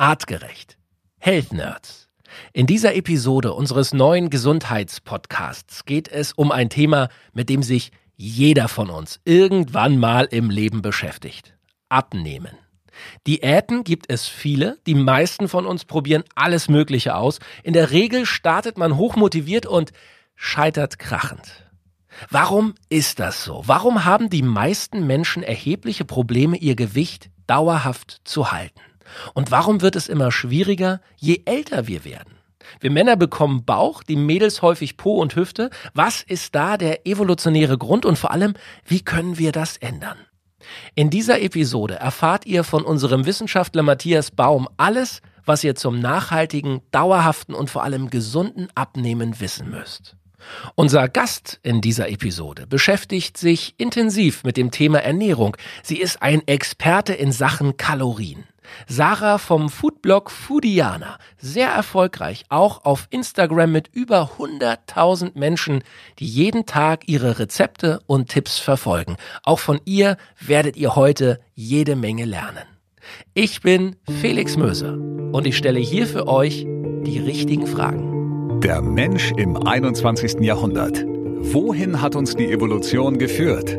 Artgerecht. Health Nerds. In dieser Episode unseres neuen Gesundheitspodcasts geht es um ein Thema, mit dem sich jeder von uns irgendwann mal im Leben beschäftigt. Abnehmen. Diäten gibt es viele, die meisten von uns probieren alles Mögliche aus. In der Regel startet man hochmotiviert und scheitert krachend. Warum ist das so? Warum haben die meisten Menschen erhebliche Probleme, ihr Gewicht dauerhaft zu halten? Und warum wird es immer schwieriger, je älter wir werden? Wir Männer bekommen Bauch, die Mädels häufig Po und Hüfte. Was ist da der evolutionäre Grund und vor allem, wie können wir das ändern? In dieser Episode erfahrt ihr von unserem Wissenschaftler Matthias Baum alles, was ihr zum nachhaltigen, dauerhaften und vor allem gesunden Abnehmen wissen müsst. Unser Gast in dieser Episode beschäftigt sich intensiv mit dem Thema Ernährung. Sie ist ein Experte in Sachen Kalorien. Sarah vom Foodblog Foodiana, sehr erfolgreich, auch auf Instagram mit über 100.000 Menschen, die jeden Tag ihre Rezepte und Tipps verfolgen. Auch von ihr werdet ihr heute jede Menge lernen. Ich bin Felix Möser und ich stelle hier für euch die richtigen Fragen. Der Mensch im 21. Jahrhundert. Wohin hat uns die Evolution geführt?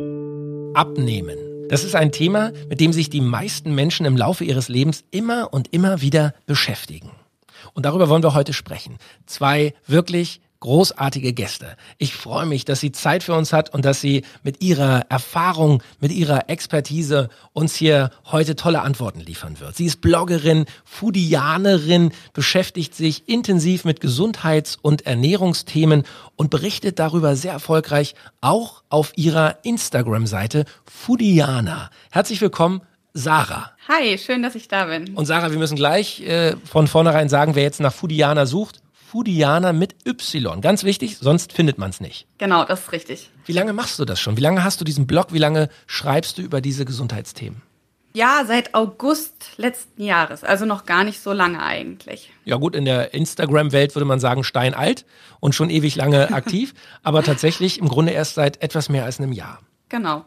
Abnehmen. Das ist ein Thema, mit dem sich die meisten Menschen im Laufe ihres Lebens immer und immer wieder beschäftigen. Und darüber wollen wir heute sprechen. Zwei wirklich großartige Gäste. Ich freue mich, dass sie Zeit für uns hat und dass sie mit ihrer Erfahrung, mit ihrer Expertise uns hier heute tolle Antworten liefern wird. Sie ist Bloggerin, Foodianerin, beschäftigt sich intensiv mit Gesundheits- und Ernährungsthemen und berichtet darüber sehr erfolgreich auch auf ihrer Instagram-Seite Foodiana. Herzlich willkommen, Sarah. Hi, schön, dass ich da bin. Und Sarah, wir müssen gleich äh, von vornherein sagen, wer jetzt nach Foodiana sucht, Foodiana mit Y. Ganz wichtig, sonst findet man es nicht. Genau, das ist richtig. Wie lange machst du das schon? Wie lange hast du diesen Blog? Wie lange schreibst du über diese Gesundheitsthemen? Ja, seit August letzten Jahres, also noch gar nicht so lange eigentlich. Ja gut, in der Instagram-Welt würde man sagen steinalt und schon ewig lange aktiv, aber tatsächlich im Grunde erst seit etwas mehr als einem Jahr. Genau.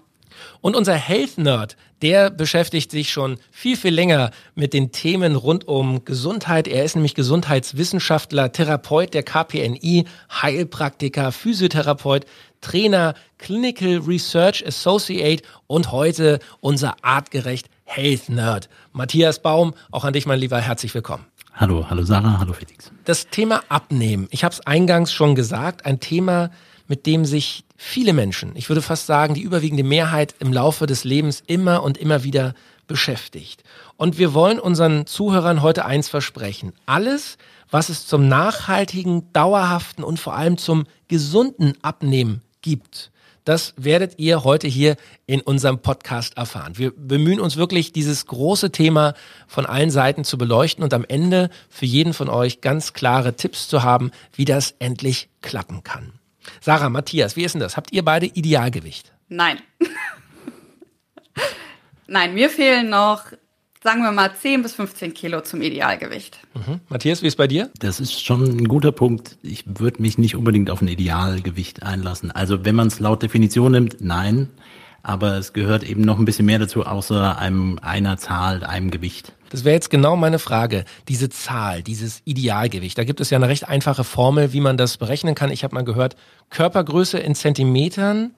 Und unser Health Nerd, der beschäftigt sich schon viel, viel länger mit den Themen rund um Gesundheit. Er ist nämlich Gesundheitswissenschaftler, Therapeut der KPNI, Heilpraktiker, Physiotherapeut, Trainer, Clinical Research Associate und heute unser artgerecht Health Nerd. Matthias Baum, auch an dich, mein Lieber, herzlich willkommen. Hallo, hallo Sarah, hallo Felix. Das Thema Abnehmen, ich habe es eingangs schon gesagt, ein Thema, mit dem sich viele Menschen, ich würde fast sagen, die überwiegende Mehrheit im Laufe des Lebens immer und immer wieder beschäftigt. Und wir wollen unseren Zuhörern heute eins versprechen. Alles, was es zum nachhaltigen, dauerhaften und vor allem zum gesunden Abnehmen gibt, das werdet ihr heute hier in unserem Podcast erfahren. Wir bemühen uns wirklich, dieses große Thema von allen Seiten zu beleuchten und am Ende für jeden von euch ganz klare Tipps zu haben, wie das endlich klappen kann. Sarah, Matthias, wie ist denn das? Habt ihr beide Idealgewicht? Nein. Nein, mir fehlen noch, sagen wir mal, 10 bis 15 Kilo zum Idealgewicht. Mhm. Matthias, wie ist bei dir? Das ist schon ein guter Punkt. Ich würde mich nicht unbedingt auf ein Idealgewicht einlassen. Also wenn man es laut Definition nimmt, nein. Aber es gehört eben noch ein bisschen mehr dazu, außer einem einer Zahl, einem Gewicht. Das wäre jetzt genau meine Frage. Diese Zahl, dieses Idealgewicht. Da gibt es ja eine recht einfache Formel, wie man das berechnen kann. Ich habe mal gehört, Körpergröße in Zentimetern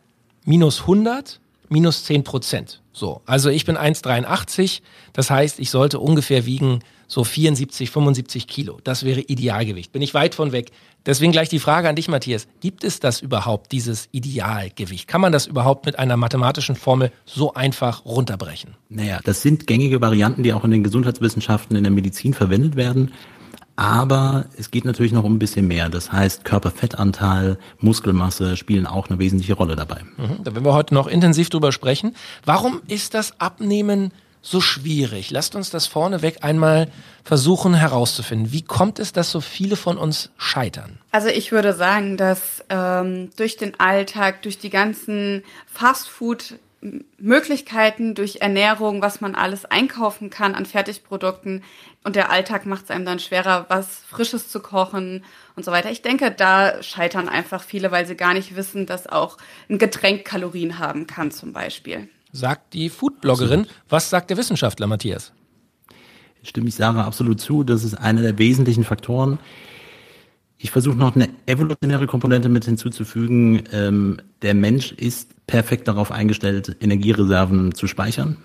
minus 100 minus 10 Prozent. So, also ich bin 1,83. Das heißt, ich sollte ungefähr wiegen so 74, 75 Kilo. Das wäre Idealgewicht. Bin ich weit von weg. Deswegen gleich die Frage an dich, Matthias. Gibt es das überhaupt, dieses Idealgewicht? Kann man das überhaupt mit einer mathematischen Formel so einfach runterbrechen? Naja, das sind gängige Varianten, die auch in den Gesundheitswissenschaften, in der Medizin verwendet werden. Aber es geht natürlich noch um ein bisschen mehr. Das heißt, Körperfettanteil, Muskelmasse spielen auch eine wesentliche Rolle dabei. Mhm, da werden wir heute noch intensiv drüber sprechen. Warum ist das Abnehmen so schwierig? Lasst uns das vorneweg einmal versuchen herauszufinden. Wie kommt es, dass so viele von uns scheitern? Also ich würde sagen, dass ähm, durch den Alltag, durch die ganzen Fastfood Möglichkeiten durch Ernährung, was man alles einkaufen kann an Fertigprodukten und der Alltag macht es einem dann schwerer, was Frisches zu kochen und so weiter. Ich denke, da scheitern einfach viele, weil sie gar nicht wissen, dass auch ein Getränk Kalorien haben kann zum Beispiel. Sagt die Foodbloggerin. Was sagt der Wissenschaftler Matthias? Stimme ich Sarah absolut zu. Das ist einer der wesentlichen Faktoren. Ich versuche noch eine evolutionäre Komponente mit hinzuzufügen. Ähm, der Mensch ist perfekt darauf eingestellt, Energiereserven zu speichern,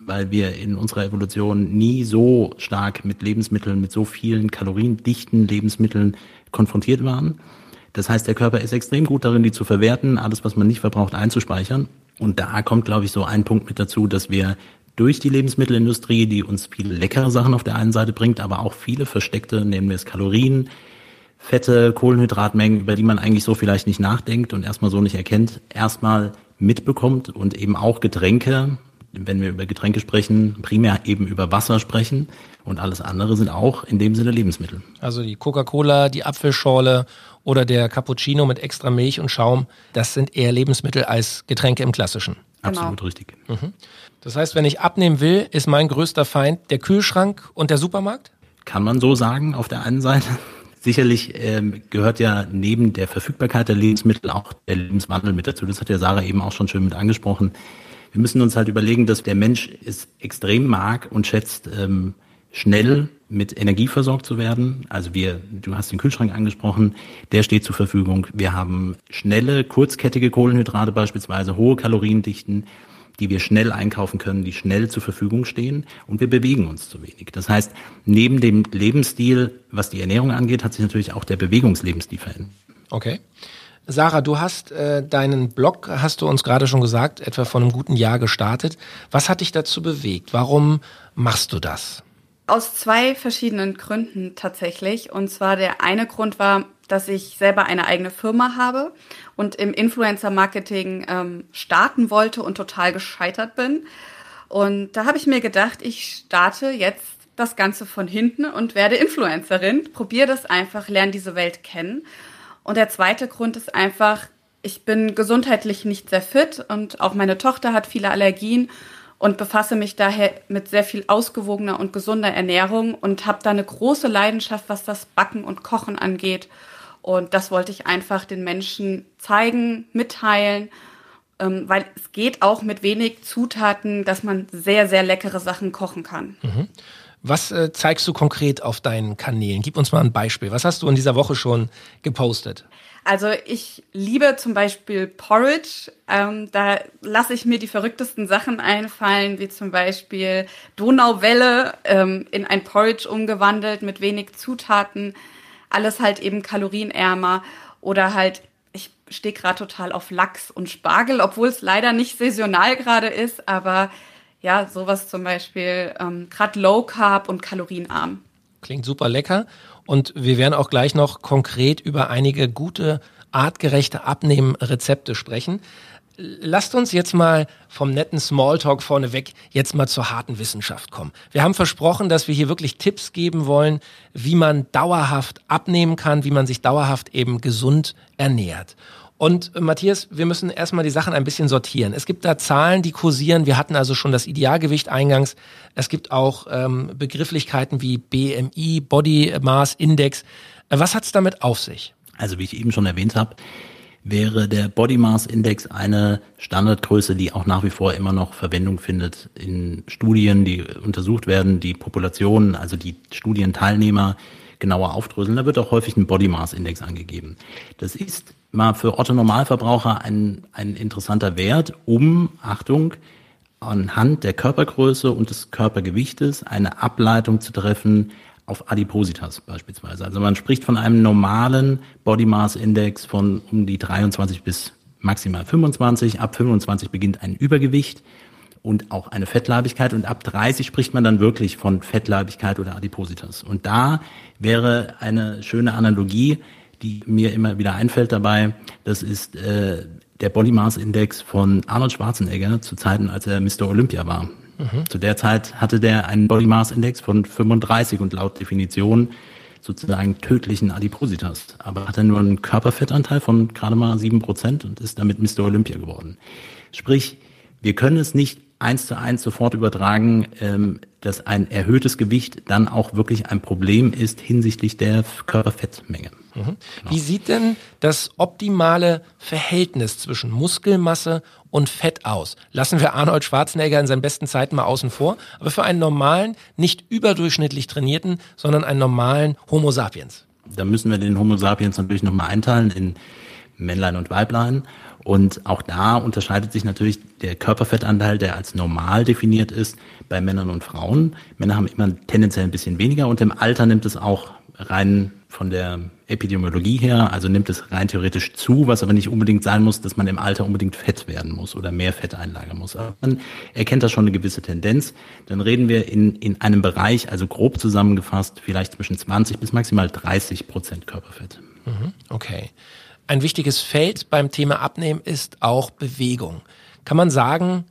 weil wir in unserer Evolution nie so stark mit Lebensmitteln, mit so vielen kaloriendichten Lebensmitteln konfrontiert waren. Das heißt, der Körper ist extrem gut darin, die zu verwerten, alles, was man nicht verbraucht, einzuspeichern. Und da kommt, glaube ich, so ein Punkt mit dazu, dass wir durch die Lebensmittelindustrie, die uns viele leckere Sachen auf der einen Seite bringt, aber auch viele versteckte, nehmen wir es Kalorien, Fette, Kohlenhydratmengen, über die man eigentlich so vielleicht nicht nachdenkt und erstmal so nicht erkennt, erstmal mitbekommt und eben auch Getränke, wenn wir über Getränke sprechen, primär eben über Wasser sprechen und alles andere sind auch in dem Sinne Lebensmittel. Also die Coca-Cola, die Apfelschorle oder der Cappuccino mit extra Milch und Schaum, das sind eher Lebensmittel als Getränke im klassischen. Genau. Absolut richtig. Mhm. Das heißt, wenn ich abnehmen will, ist mein größter Feind der Kühlschrank und der Supermarkt? Kann man so sagen, auf der einen Seite. Sicherlich ähm, gehört ja neben der Verfügbarkeit der Lebensmittel auch der Lebenswandel mit dazu. Das hat ja Sarah eben auch schon schön mit angesprochen. Wir müssen uns halt überlegen, dass der Mensch es extrem mag und schätzt, ähm, schnell mit Energie versorgt zu werden. Also wir, du hast den Kühlschrank angesprochen, der steht zur Verfügung. Wir haben schnelle, kurzkettige Kohlenhydrate beispielsweise, hohe Kaloriendichten die wir schnell einkaufen können, die schnell zur Verfügung stehen und wir bewegen uns zu wenig. Das heißt, neben dem Lebensstil, was die Ernährung angeht, hat sich natürlich auch der Bewegungslebensstil verändert. Okay. Sarah, du hast äh, deinen Blog, hast du uns gerade schon gesagt, etwa vor einem guten Jahr gestartet. Was hat dich dazu bewegt? Warum machst du das? Aus zwei verschiedenen Gründen tatsächlich. Und zwar der eine Grund war, dass ich selber eine eigene Firma habe und im Influencer-Marketing ähm, starten wollte und total gescheitert bin. Und da habe ich mir gedacht, ich starte jetzt das Ganze von hinten und werde Influencerin. Probiere das einfach, lerne diese Welt kennen. Und der zweite Grund ist einfach, ich bin gesundheitlich nicht sehr fit und auch meine Tochter hat viele Allergien und befasse mich daher mit sehr viel ausgewogener und gesunder Ernährung und habe da eine große Leidenschaft, was das Backen und Kochen angeht. Und das wollte ich einfach den Menschen zeigen, mitteilen, ähm, weil es geht auch mit wenig Zutaten, dass man sehr, sehr leckere Sachen kochen kann. Mhm. Was äh, zeigst du konkret auf deinen Kanälen? Gib uns mal ein Beispiel. Was hast du in dieser Woche schon gepostet? Also ich liebe zum Beispiel Porridge. Ähm, da lasse ich mir die verrücktesten Sachen einfallen, wie zum Beispiel Donauwelle ähm, in ein Porridge umgewandelt mit wenig Zutaten alles halt eben kalorienärmer oder halt ich stehe gerade total auf Lachs und Spargel, obwohl es leider nicht saisonal gerade ist, aber ja, sowas zum Beispiel ähm, gerade Low Carb und kalorienarm. Klingt super lecker und wir werden auch gleich noch konkret über einige gute artgerechte Abnehmen-Rezepte sprechen lasst uns jetzt mal vom netten Smalltalk vorneweg jetzt mal zur harten Wissenschaft kommen. Wir haben versprochen, dass wir hier wirklich Tipps geben wollen, wie man dauerhaft abnehmen kann, wie man sich dauerhaft eben gesund ernährt. Und äh, Matthias, wir müssen erstmal die Sachen ein bisschen sortieren. Es gibt da Zahlen, die kursieren. Wir hatten also schon das Idealgewicht eingangs. Es gibt auch ähm, Begrifflichkeiten wie BMI, Body Mass Index. Äh, was hat es damit auf sich? Also wie ich eben schon erwähnt habe, wäre der Body Mass Index eine Standardgröße, die auch nach wie vor immer noch Verwendung findet in Studien, die untersucht werden, die Populationen, also die Studienteilnehmer genauer aufdröseln. Da wird auch häufig ein Body Mass Index angegeben. Das ist mal für Otto Normalverbraucher ein, ein interessanter Wert, um, Achtung, anhand der Körpergröße und des Körpergewichtes eine Ableitung zu treffen, auf Adipositas beispielsweise. Also man spricht von einem normalen Body Mass Index von um die 23 bis maximal 25. Ab 25 beginnt ein Übergewicht und auch eine Fettleibigkeit und ab 30 spricht man dann wirklich von Fettleibigkeit oder Adipositas. Und da wäre eine schöne Analogie, die mir immer wieder einfällt dabei, das ist äh, der Body Mass Index von Arnold Schwarzenegger zu Zeiten, als er Mr. Olympia war. Mhm. Zu der Zeit hatte der einen Body Mass Index von 35 und laut Definition sozusagen tödlichen Adipositas. Aber hat er nur einen Körperfettanteil von gerade mal sieben Prozent und ist damit Mr. Olympia geworden. Sprich, wir können es nicht eins zu eins sofort übertragen, ähm, dass ein erhöhtes Gewicht dann auch wirklich ein Problem ist hinsichtlich der Körperfettmenge. Mhm. Genau. Wie sieht denn das optimale Verhältnis zwischen Muskelmasse und Fett aus? Lassen wir Arnold Schwarzenegger in seinen besten Zeiten mal außen vor, aber für einen normalen, nicht überdurchschnittlich trainierten, sondern einen normalen Homo sapiens. Da müssen wir den Homo sapiens natürlich nochmal einteilen in Männlein und Weiblein. Und auch da unterscheidet sich natürlich der Körperfettanteil, der als normal definiert ist, bei Männern und Frauen. Männer haben immer tendenziell ein bisschen weniger und im Alter nimmt es auch rein von der Epidemiologie her, also nimmt es rein theoretisch zu, was aber nicht unbedingt sein muss, dass man im Alter unbedingt fett werden muss oder mehr Fett einlagern muss. Aber man erkennt da schon eine gewisse Tendenz. Dann reden wir in, in einem Bereich, also grob zusammengefasst, vielleicht zwischen 20 bis maximal 30 Prozent Körperfett. Mhm, okay. Ein wichtiges Feld beim Thema Abnehmen ist auch Bewegung. Kann man sagen,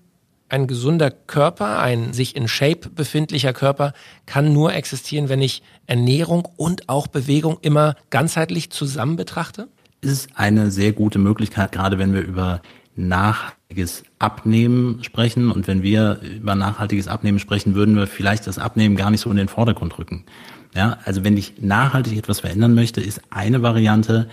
ein gesunder Körper, ein sich in Shape befindlicher Körper kann nur existieren, wenn ich Ernährung und auch Bewegung immer ganzheitlich zusammen betrachte? Ist eine sehr gute Möglichkeit, gerade wenn wir über nachhaltiges Abnehmen sprechen. Und wenn wir über nachhaltiges Abnehmen sprechen, würden wir vielleicht das Abnehmen gar nicht so in den Vordergrund rücken. Ja, also wenn ich nachhaltig etwas verändern möchte, ist eine Variante,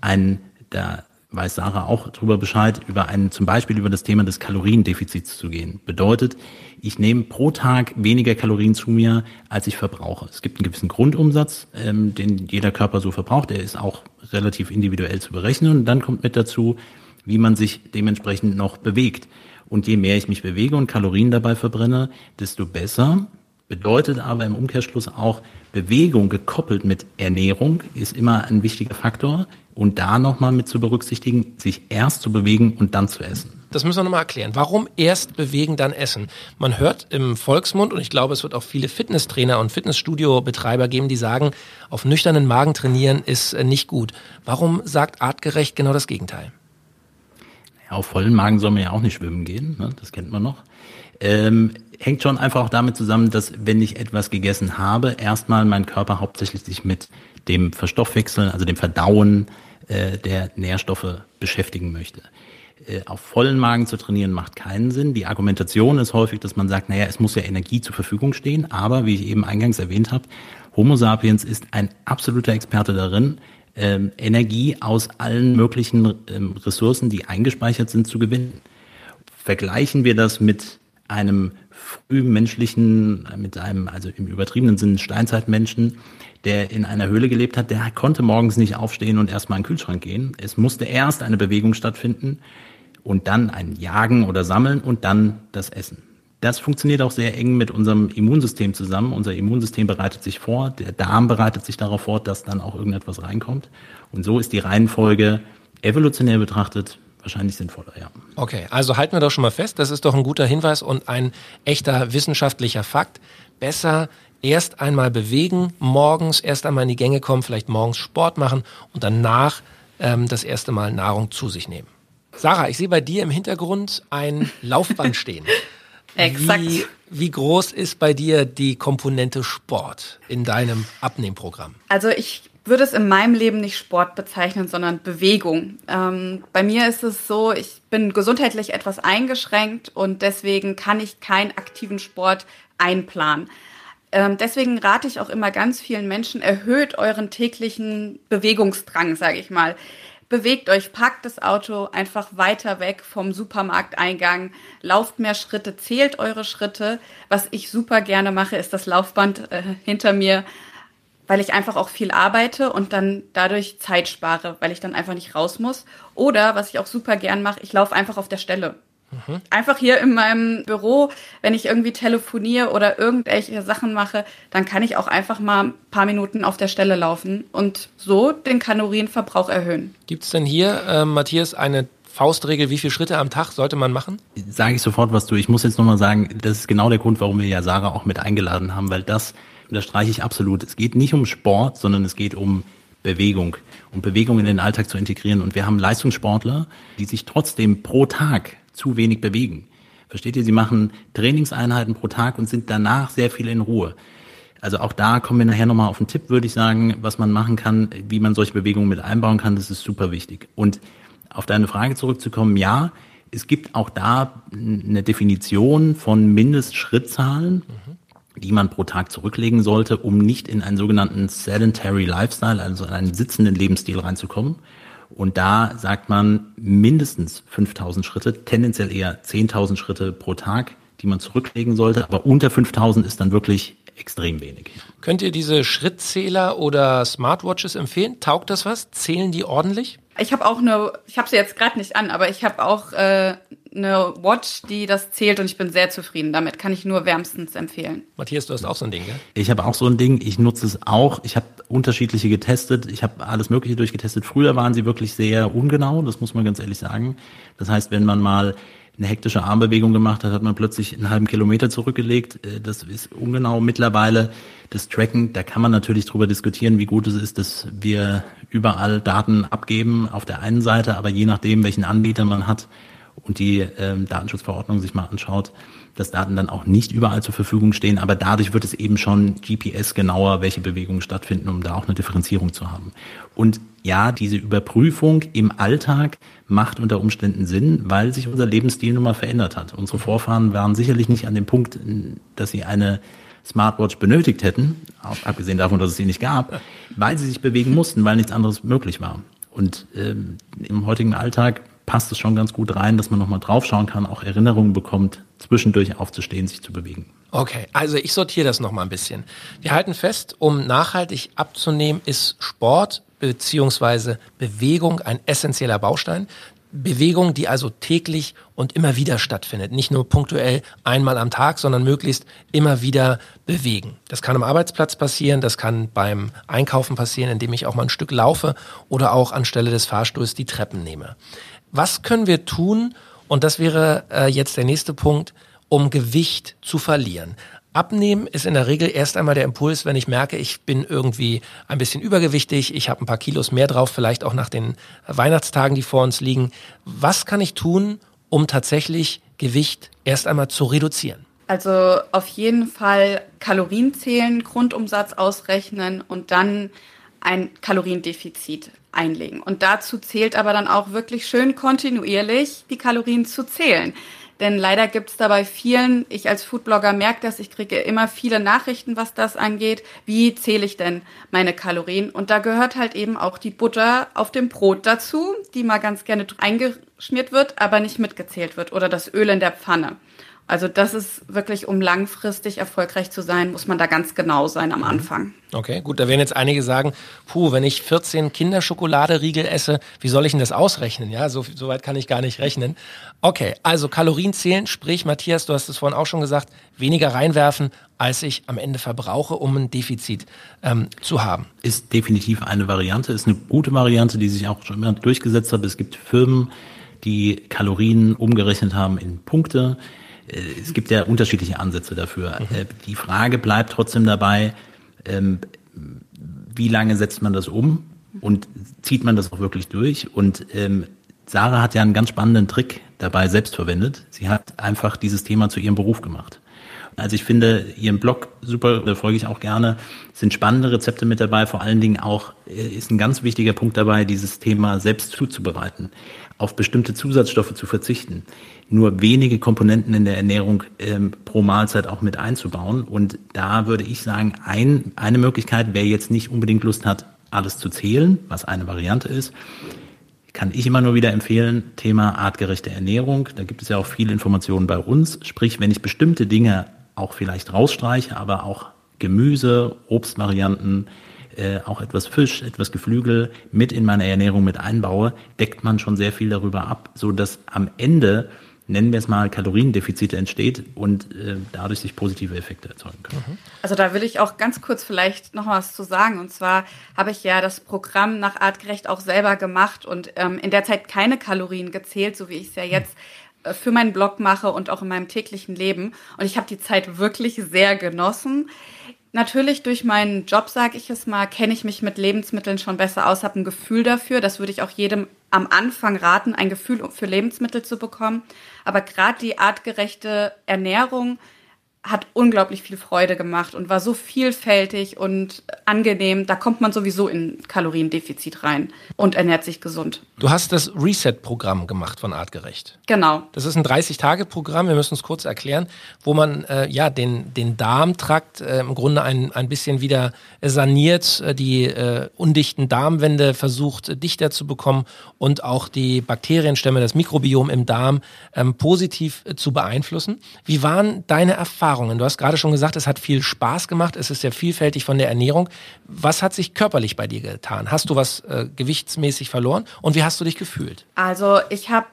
ein, da weiß Sarah auch darüber Bescheid, über einen, zum Beispiel über das Thema des Kaloriendefizits zu gehen. Bedeutet, ich nehme pro Tag weniger Kalorien zu mir, als ich verbrauche. Es gibt einen gewissen Grundumsatz, ähm, den jeder Körper so verbraucht. Der ist auch relativ individuell zu berechnen. Und dann kommt mit dazu, wie man sich dementsprechend noch bewegt. Und je mehr ich mich bewege und Kalorien dabei verbrenne, desto besser. Bedeutet aber im Umkehrschluss auch, Bewegung gekoppelt mit Ernährung ist immer ein wichtiger Faktor und da nochmal mit zu berücksichtigen, sich erst zu bewegen und dann zu essen. Das müssen wir nochmal erklären. Warum erst bewegen, dann essen? Man hört im Volksmund, und ich glaube, es wird auch viele Fitnesstrainer und Fitnessstudio-Betreiber geben, die sagen, auf nüchternen Magen trainieren ist äh, nicht gut. Warum sagt artgerecht genau das Gegenteil? Ja, auf vollen Magen soll man ja auch nicht schwimmen gehen, ne? das kennt man noch. Ähm, hängt schon einfach auch damit zusammen, dass wenn ich etwas gegessen habe, erstmal mein Körper hauptsächlich sich mit dem Verstoffwechseln, also dem Verdauen äh, der Nährstoffe beschäftigen möchte. Äh, auf vollen Magen zu trainieren macht keinen Sinn. Die Argumentation ist häufig, dass man sagt, naja, es muss ja Energie zur Verfügung stehen, aber wie ich eben eingangs erwähnt habe, Homo sapiens ist ein absoluter Experte darin, ähm, Energie aus allen möglichen ähm, Ressourcen, die eingespeichert sind, zu gewinnen. Vergleichen wir das mit einem frühmenschlichen, mit einem, also im übertriebenen Sinne Steinzeitmenschen, der in einer Höhle gelebt hat, der konnte morgens nicht aufstehen und erstmal in den Kühlschrank gehen. Es musste erst eine Bewegung stattfinden und dann ein Jagen oder Sammeln und dann das Essen. Das funktioniert auch sehr eng mit unserem Immunsystem zusammen. Unser Immunsystem bereitet sich vor, der Darm bereitet sich darauf vor, dass dann auch irgendetwas reinkommt. Und so ist die Reihenfolge evolutionär betrachtet wahrscheinlich sinnvoller, ja. Okay, also halten wir doch schon mal fest, das ist doch ein guter Hinweis und ein echter wissenschaftlicher Fakt. Besser erst einmal bewegen, morgens erst einmal in die Gänge kommen, vielleicht morgens Sport machen und danach ähm, das erste Mal Nahrung zu sich nehmen. Sarah, ich sehe bei dir im Hintergrund ein Laufband stehen. Exakt. Wie, wie groß ist bei dir die Komponente Sport in deinem Abnehmprogramm? Also ich würde es in meinem Leben nicht Sport bezeichnen, sondern Bewegung. Ähm, bei mir ist es so, ich bin gesundheitlich etwas eingeschränkt und deswegen kann ich keinen aktiven Sport einplanen. Ähm, deswegen rate ich auch immer ganz vielen Menschen, erhöht euren täglichen Bewegungsdrang, sage ich mal. Bewegt euch, packt das Auto einfach weiter weg vom Supermarkteingang, lauft mehr Schritte, zählt eure Schritte. Was ich super gerne mache, ist das Laufband äh, hinter mir, weil ich einfach auch viel arbeite und dann dadurch Zeit spare, weil ich dann einfach nicht raus muss. Oder was ich auch super gern mache, ich laufe einfach auf der Stelle. Mhm. Einfach hier in meinem Büro, wenn ich irgendwie telefoniere oder irgendwelche Sachen mache, dann kann ich auch einfach mal ein paar Minuten auf der Stelle laufen und so den Kalorienverbrauch erhöhen. Gibt es denn hier, äh, Matthias, eine Faustregel, wie viele Schritte am Tag sollte man machen? Sage ich sofort was du. Ich muss jetzt nochmal sagen, das ist genau der Grund, warum wir ja Sarah auch mit eingeladen haben, weil das unterstreiche ich absolut. Es geht nicht um Sport, sondern es geht um Bewegung um Bewegung in den Alltag zu integrieren. Und wir haben Leistungssportler, die sich trotzdem pro Tag zu wenig bewegen. Versteht ihr? Sie machen Trainingseinheiten pro Tag und sind danach sehr viel in Ruhe. Also auch da kommen wir nachher nochmal auf einen Tipp, würde ich sagen, was man machen kann, wie man solche Bewegungen mit einbauen kann. Das ist super wichtig. Und auf deine Frage zurückzukommen, ja, es gibt auch da eine Definition von Mindestschrittzahlen, mhm. Die man pro Tag zurücklegen sollte, um nicht in einen sogenannten sedentary Lifestyle, also in einen sitzenden Lebensstil reinzukommen. Und da sagt man mindestens 5000 Schritte, tendenziell eher 10.000 Schritte pro Tag, die man zurücklegen sollte. Aber unter 5000 ist dann wirklich extrem wenig. Könnt ihr diese Schrittzähler oder Smartwatches empfehlen? Taugt das was? Zählen die ordentlich? Ich habe auch eine, ich habe sie jetzt gerade nicht an, aber ich habe auch äh, eine Watch, die das zählt und ich bin sehr zufrieden damit. Kann ich nur wärmstens empfehlen. Matthias, du hast auch so ein Ding, gell? Ich habe auch so ein Ding. Ich nutze es auch. Ich habe unterschiedliche getestet. Ich habe alles Mögliche durchgetestet. Früher waren sie wirklich sehr ungenau, das muss man ganz ehrlich sagen. Das heißt, wenn man mal eine hektische Armbewegung gemacht hat, hat man plötzlich einen halben Kilometer zurückgelegt. Äh, das ist ungenau mittlerweile. Das Tracken, da kann man natürlich drüber diskutieren, wie gut es ist, dass wir überall Daten abgeben auf der einen Seite, aber je nachdem, welchen Anbieter man hat und die ähm, Datenschutzverordnung sich mal anschaut, dass Daten dann auch nicht überall zur Verfügung stehen, aber dadurch wird es eben schon GPS genauer, welche Bewegungen stattfinden, um da auch eine Differenzierung zu haben. Und ja, diese Überprüfung im Alltag macht unter Umständen Sinn, weil sich unser Lebensstil nun mal verändert hat. Unsere Vorfahren waren sicherlich nicht an dem Punkt, dass sie eine Smartwatch benötigt hätten, abgesehen davon, dass es sie nicht gab, weil sie sich bewegen mussten, weil nichts anderes möglich war. Und ähm, im heutigen Alltag passt es schon ganz gut rein, dass man nochmal draufschauen kann, auch Erinnerungen bekommt, zwischendurch aufzustehen, sich zu bewegen. Okay, also ich sortiere das nochmal ein bisschen. Wir halten fest, um nachhaltig abzunehmen, ist Sport beziehungsweise Bewegung ein essentieller Baustein. Bewegung, die also täglich und immer wieder stattfindet. Nicht nur punktuell einmal am Tag, sondern möglichst immer wieder bewegen. Das kann am Arbeitsplatz passieren, das kann beim Einkaufen passieren, indem ich auch mal ein Stück laufe oder auch anstelle des Fahrstuhls die Treppen nehme. Was können wir tun? Und das wäre äh, jetzt der nächste Punkt, um Gewicht zu verlieren. Abnehmen ist in der Regel erst einmal der Impuls, wenn ich merke, ich bin irgendwie ein bisschen übergewichtig, ich habe ein paar Kilos mehr drauf, vielleicht auch nach den Weihnachtstagen, die vor uns liegen. Was kann ich tun, um tatsächlich Gewicht erst einmal zu reduzieren? Also auf jeden Fall Kalorien zählen, Grundumsatz ausrechnen und dann ein Kaloriendefizit einlegen. Und dazu zählt aber dann auch wirklich schön kontinuierlich die Kalorien zu zählen. Denn leider gibt es dabei vielen, ich als Foodblogger merke das, ich kriege immer viele Nachrichten, was das angeht. Wie zähle ich denn meine Kalorien? Und da gehört halt eben auch die Butter auf dem Brot dazu, die mal ganz gerne eingeschmiert wird, aber nicht mitgezählt wird. Oder das Öl in der Pfanne. Also das ist wirklich, um langfristig erfolgreich zu sein, muss man da ganz genau sein am mhm. Anfang. Okay, gut, da werden jetzt einige sagen, puh, wenn ich 14 Kinderschokoladeriegel esse, wie soll ich denn das ausrechnen? Ja, so, so weit kann ich gar nicht rechnen. Okay, also Kalorien zählen, sprich, Matthias, du hast es vorhin auch schon gesagt, weniger reinwerfen, als ich am Ende verbrauche, um ein Defizit ähm, zu haben. Ist definitiv eine Variante, ist eine gute Variante, die sich auch schon immer durchgesetzt hat. Es gibt Firmen, die Kalorien umgerechnet haben in Punkte es gibt ja unterschiedliche Ansätze dafür. Mhm. Äh, die Frage bleibt trotzdem dabei, ähm, wie lange setzt man das um und zieht man das auch wirklich durch? Und ähm, Sarah hat ja einen ganz spannenden Trick dabei selbst verwendet. Sie hat einfach dieses Thema zu ihrem Beruf gemacht. Also ich finde ihren Blog super, da folge ich auch gerne. Es sind spannende Rezepte mit dabei. Vor allen Dingen auch äh, ist ein ganz wichtiger Punkt dabei, dieses Thema selbst zuzubereiten, auf bestimmte Zusatzstoffe zu verzichten nur wenige Komponenten in der Ernährung ähm, pro Mahlzeit auch mit einzubauen. Und da würde ich sagen, ein, eine Möglichkeit, wer jetzt nicht unbedingt Lust hat, alles zu zählen, was eine Variante ist, kann ich immer nur wieder empfehlen, Thema artgerechte Ernährung. Da gibt es ja auch viele Informationen bei uns. Sprich, wenn ich bestimmte Dinge auch vielleicht rausstreiche, aber auch Gemüse, Obstvarianten, äh, auch etwas Fisch, etwas Geflügel mit in meine Ernährung mit einbaue, deckt man schon sehr viel darüber ab, so dass am Ende nennen wir es mal, Kaloriendefizite entsteht und äh, dadurch sich positive Effekte erzeugen können. Mhm. Also da will ich auch ganz kurz vielleicht noch was zu sagen. Und zwar habe ich ja das Programm nach Artgerecht auch selber gemacht und ähm, in der Zeit keine Kalorien gezählt, so wie ich es ja jetzt äh, für meinen Blog mache und auch in meinem täglichen Leben. Und ich habe die Zeit wirklich sehr genossen. Natürlich durch meinen Job, sage ich es mal, kenne ich mich mit Lebensmitteln schon besser aus, habe ein Gefühl dafür. Das würde ich auch jedem am Anfang raten, ein Gefühl für Lebensmittel zu bekommen. Aber gerade die artgerechte Ernährung hat unglaublich viel Freude gemacht und war so vielfältig und angenehm. Da kommt man sowieso in Kaloriendefizit rein und ernährt sich gesund. Du hast das Reset-Programm gemacht von Artgerecht. Genau. Das ist ein 30-Tage-Programm, wir müssen es kurz erklären, wo man äh, ja den, den Darmtrakt äh, im Grunde ein, ein bisschen wieder saniert, äh, die äh, undichten Darmwände versucht äh, dichter zu bekommen und auch die Bakterienstämme, das Mikrobiom im Darm ähm, positiv äh, zu beeinflussen. Wie waren deine Erfahrungen? Du hast gerade schon gesagt, es hat viel Spaß gemacht, es ist sehr vielfältig von der Ernährung. Was hat sich körperlich bei dir getan? Hast du was äh, gewichtsmäßig verloren und wie hast du dich gefühlt? Also ich habe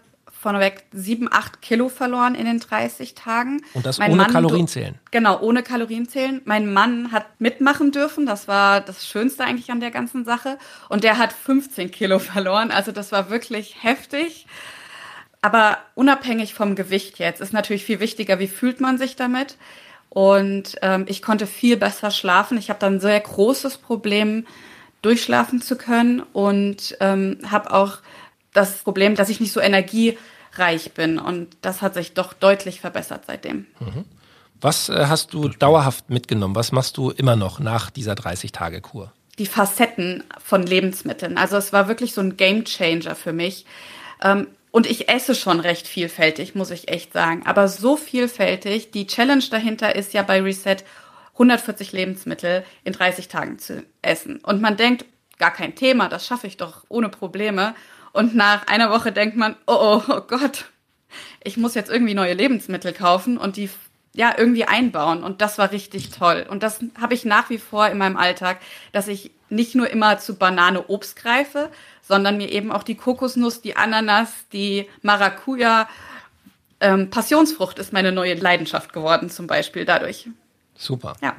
vorneweg sieben, acht Kilo verloren in den 30 Tagen. Und das mein ohne Mann, Kalorienzählen? Genau, ohne Kalorienzählen. Mein Mann hat mitmachen dürfen. Das war das Schönste eigentlich an der ganzen Sache. Und der hat 15 Kilo verloren. Also das war wirklich heftig. Aber unabhängig vom Gewicht jetzt ist natürlich viel wichtiger, wie fühlt man sich damit. Und ähm, ich konnte viel besser schlafen. Ich habe dann ein sehr großes Problem, durchschlafen zu können und ähm, habe auch das Problem, dass ich nicht so energiereich bin. Und das hat sich doch deutlich verbessert seitdem. Mhm. Was äh, hast du dauerhaft mitgenommen? Was machst du immer noch nach dieser 30-Tage-Kur? Die Facetten von Lebensmitteln. Also es war wirklich so ein Game Changer für mich. Ähm, und ich esse schon recht vielfältig, muss ich echt sagen. Aber so vielfältig. Die Challenge dahinter ist ja bei Reset 140 Lebensmittel in 30 Tagen zu essen. Und man denkt, gar kein Thema, das schaffe ich doch ohne Probleme. Und nach einer Woche denkt man, oh, oh, oh Gott, ich muss jetzt irgendwie neue Lebensmittel kaufen und die ja irgendwie einbauen. Und das war richtig toll. Und das habe ich nach wie vor in meinem Alltag, dass ich nicht nur immer zu Banane Obst greife, sondern mir eben auch die Kokosnuss, die Ananas, die Maracuja, ähm, Passionsfrucht ist meine neue Leidenschaft geworden, zum Beispiel dadurch. Super. Ja.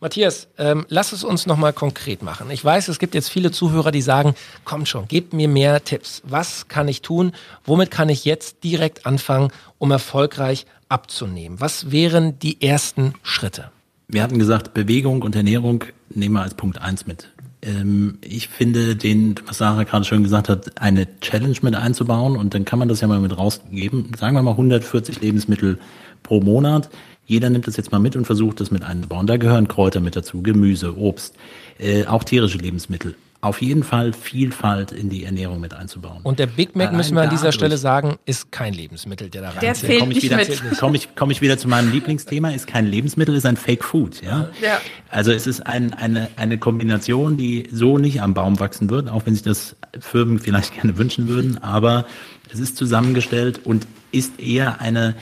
Matthias, ähm, lass es uns nochmal konkret machen. Ich weiß, es gibt jetzt viele Zuhörer, die sagen, komm schon, gib mir mehr Tipps. Was kann ich tun? Womit kann ich jetzt direkt anfangen, um erfolgreich abzunehmen? Was wären die ersten Schritte? Wir hatten gesagt, Bewegung und Ernährung nehmen wir als Punkt eins mit. Ähm, ich finde den, was Sarah gerade schon gesagt hat, eine Challenge mit einzubauen und dann kann man das ja mal mit rausgeben. Sagen wir mal 140 Lebensmittel pro Monat. Jeder nimmt das jetzt mal mit und versucht das mit einzubauen. Da gehören Kräuter mit dazu, Gemüse, Obst, äh, auch tierische Lebensmittel. Auf jeden Fall Vielfalt in die Ernährung mit einzubauen. Und der Big Mac, Allein müssen wir an dieser Stelle sagen, ist kein Lebensmittel, der da rein Der zählt komme ich, wieder, mit. Komm ich, komm ich wieder zu meinem Lieblingsthema, ist kein Lebensmittel, ist ein Fake Food. Ja? ja. Also es ist ein, eine, eine Kombination, die so nicht am Baum wachsen wird, auch wenn sich das Firmen vielleicht gerne wünschen würden, aber es ist zusammengestellt und ist eher eine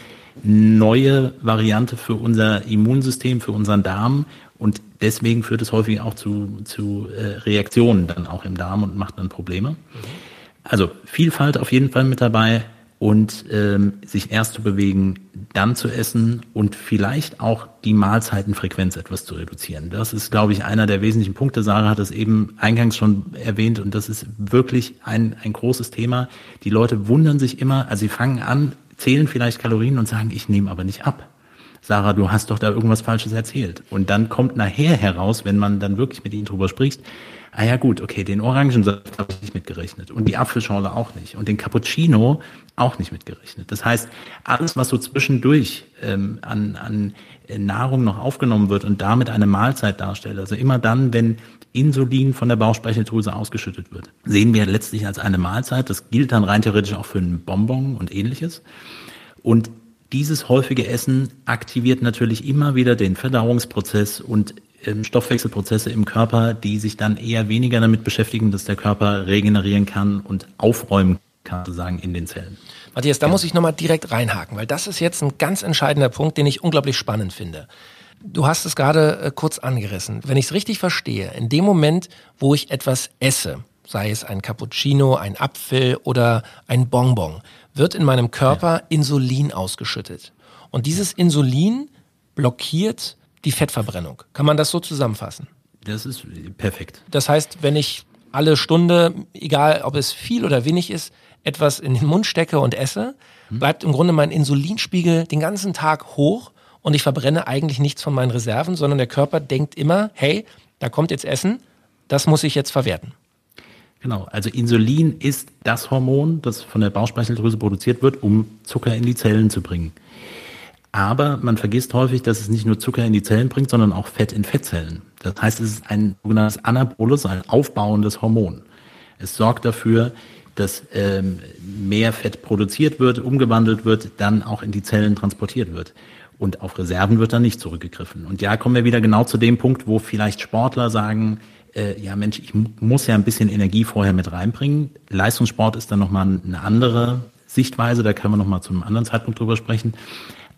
neue Variante für unser Immunsystem, für unseren Darm. Und deswegen führt es häufig auch zu, zu äh, Reaktionen dann auch im Darm und macht dann Probleme. Also Vielfalt auf jeden Fall mit dabei und ähm, sich erst zu bewegen, dann zu essen und vielleicht auch die Mahlzeitenfrequenz etwas zu reduzieren. Das ist, glaube ich, einer der wesentlichen Punkte. Sarah hat es eben eingangs schon erwähnt und das ist wirklich ein, ein großes Thema. Die Leute wundern sich immer, also sie fangen an, zählen vielleicht Kalorien und sagen, ich nehme aber nicht ab. Sarah, du hast doch da irgendwas Falsches erzählt. Und dann kommt nachher heraus, wenn man dann wirklich mit ihnen drüber spricht, ah ja gut, okay, den Orangensaft habe ich nicht mitgerechnet und die Apfelschorle auch nicht und den Cappuccino auch nicht mitgerechnet. Das heißt, alles, was so zwischendurch ähm, an, an Nahrung noch aufgenommen wird und damit eine Mahlzeit darstellt, also immer dann, wenn Insulin von der Bauchspeicheldrüse ausgeschüttet wird, sehen wir letztlich als eine Mahlzeit. Das gilt dann rein theoretisch auch für einen Bonbon und ähnliches. Und dieses häufige Essen aktiviert natürlich immer wieder den Verdauungsprozess und ähm, Stoffwechselprozesse im Körper, die sich dann eher weniger damit beschäftigen, dass der Körper regenerieren kann und aufräumen kann, sozusagen in den Zellen. Matthias, da ja. muss ich nochmal direkt reinhaken, weil das ist jetzt ein ganz entscheidender Punkt, den ich unglaublich spannend finde. Du hast es gerade äh, kurz angerissen. Wenn ich es richtig verstehe, in dem Moment, wo ich etwas esse, sei es ein Cappuccino, ein Apfel oder ein Bonbon, wird in meinem Körper ja. Insulin ausgeschüttet. Und dieses Insulin blockiert die Fettverbrennung. Kann man das so zusammenfassen? Das ist perfekt. Das heißt, wenn ich alle Stunde, egal ob es viel oder wenig ist, etwas in den Mund stecke und esse, hm. bleibt im Grunde mein Insulinspiegel den ganzen Tag hoch und ich verbrenne eigentlich nichts von meinen Reserven, sondern der Körper denkt immer, hey, da kommt jetzt Essen, das muss ich jetzt verwerten. Genau, also Insulin ist das Hormon, das von der Bauchspeicheldrüse produziert wird, um Zucker in die Zellen zu bringen. Aber man vergisst häufig, dass es nicht nur Zucker in die Zellen bringt, sondern auch Fett in Fettzellen. Das heißt, es ist ein sogenanntes Anabolus, ein aufbauendes Hormon. Es sorgt dafür, dass ähm, mehr Fett produziert wird, umgewandelt wird, dann auch in die Zellen transportiert wird. Und auf Reserven wird dann nicht zurückgegriffen. Und ja, kommen wir wieder genau zu dem Punkt, wo vielleicht Sportler sagen, äh, ja Mensch, ich muss ja ein bisschen Energie vorher mit reinbringen. Leistungssport ist dann nochmal eine andere Sichtweise, da können wir nochmal zu einem anderen Zeitpunkt drüber sprechen.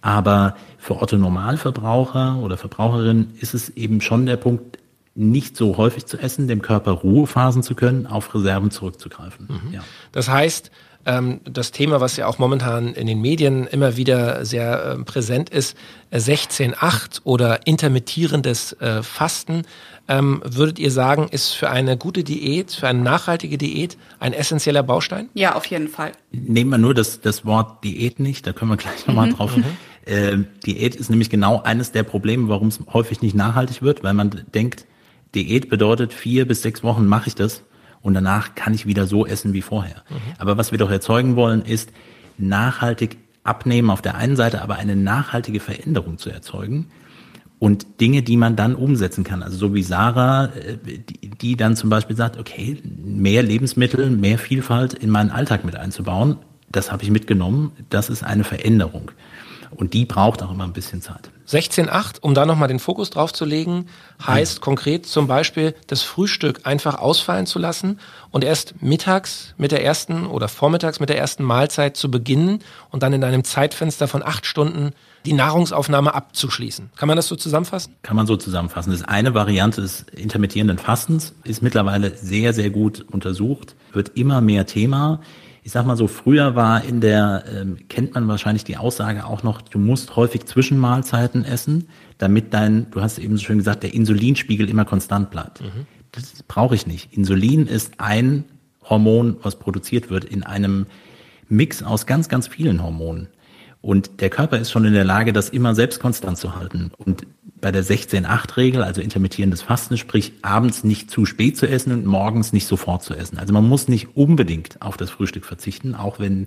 Aber für Otto Normalverbraucher oder Verbraucherin ist es eben schon der Punkt, nicht so häufig zu essen, dem Körper Ruhephasen zu können, auf Reserven zurückzugreifen. Mhm. Ja. Das heißt, ähm, das Thema, was ja auch momentan in den Medien immer wieder sehr äh, präsent ist, 16-8 äh, oder intermittierendes äh, Fasten, ähm, würdet ihr sagen, ist für eine gute Diät, für eine nachhaltige Diät ein essentieller Baustein? Ja, auf jeden Fall. Nehmen wir nur das, das Wort Diät nicht, da können wir gleich nochmal mhm. drauf. Mhm. Äh, Diät ist nämlich genau eines der Probleme, warum es häufig nicht nachhaltig wird, weil man denkt, Diät bedeutet vier bis sechs Wochen mache ich das und danach kann ich wieder so essen wie vorher. Mhm. Aber was wir doch erzeugen wollen, ist nachhaltig abnehmen auf der einen Seite, aber eine nachhaltige Veränderung zu erzeugen und Dinge, die man dann umsetzen kann. Also so wie Sarah, äh, die, die dann zum Beispiel sagt, okay, mehr Lebensmittel, mehr Vielfalt in meinen Alltag mit einzubauen, das habe ich mitgenommen, das ist eine Veränderung. Und die braucht auch immer ein bisschen Zeit. 16.8, um da nochmal den Fokus drauf zu legen, heißt ja. konkret zum Beispiel das Frühstück einfach ausfallen zu lassen und erst mittags mit der ersten oder vormittags mit der ersten Mahlzeit zu beginnen und dann in einem Zeitfenster von acht Stunden die Nahrungsaufnahme abzuschließen. Kann man das so zusammenfassen? Kann man so zusammenfassen. Das ist eine Variante des intermittierenden Fastens, ist mittlerweile sehr, sehr gut untersucht, wird immer mehr Thema ich sag mal so, früher war in der, ähm, kennt man wahrscheinlich die Aussage auch noch, du musst häufig Zwischenmahlzeiten essen, damit dein, du hast eben so schön gesagt, der Insulinspiegel immer konstant bleibt. Mhm. Das brauche ich nicht. Insulin ist ein Hormon, was produziert wird in einem Mix aus ganz, ganz vielen Hormonen. Und der Körper ist schon in der Lage, das immer selbst konstant zu halten. Und bei der 16-8-Regel, also intermittierendes Fasten, sprich abends nicht zu spät zu essen und morgens nicht sofort zu essen. Also man muss nicht unbedingt auf das Frühstück verzichten, auch wenn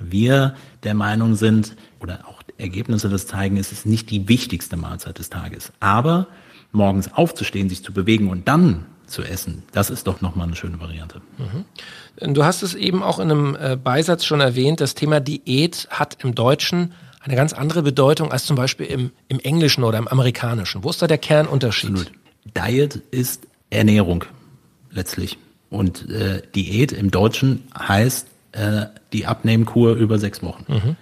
wir der Meinung sind oder auch Ergebnisse das zeigen, es ist nicht die wichtigste Mahlzeit des Tages. Aber morgens aufzustehen, sich zu bewegen und dann zu essen, das ist doch nochmal eine schöne Variante. Mhm. Du hast es eben auch in einem äh, Beisatz schon erwähnt, das Thema Diät hat im Deutschen eine ganz andere Bedeutung als zum Beispiel im, im Englischen oder im Amerikanischen. Wo ist da der Kernunterschied? Absolut. Diet ist Ernährung letztlich. Und äh, Diät im Deutschen heißt äh, die Abnehmkur über sechs Wochen. Mhm.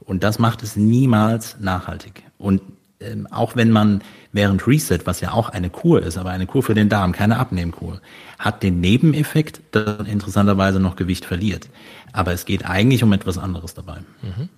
Und das macht es niemals nachhaltig. Und ähm, auch wenn man während Reset, was ja auch eine Kur ist, aber eine Kur für den Darm, keine Abnehmkur, hat den Nebeneffekt, dass man interessanterweise noch Gewicht verliert. Aber es geht eigentlich um etwas anderes dabei. Mhm.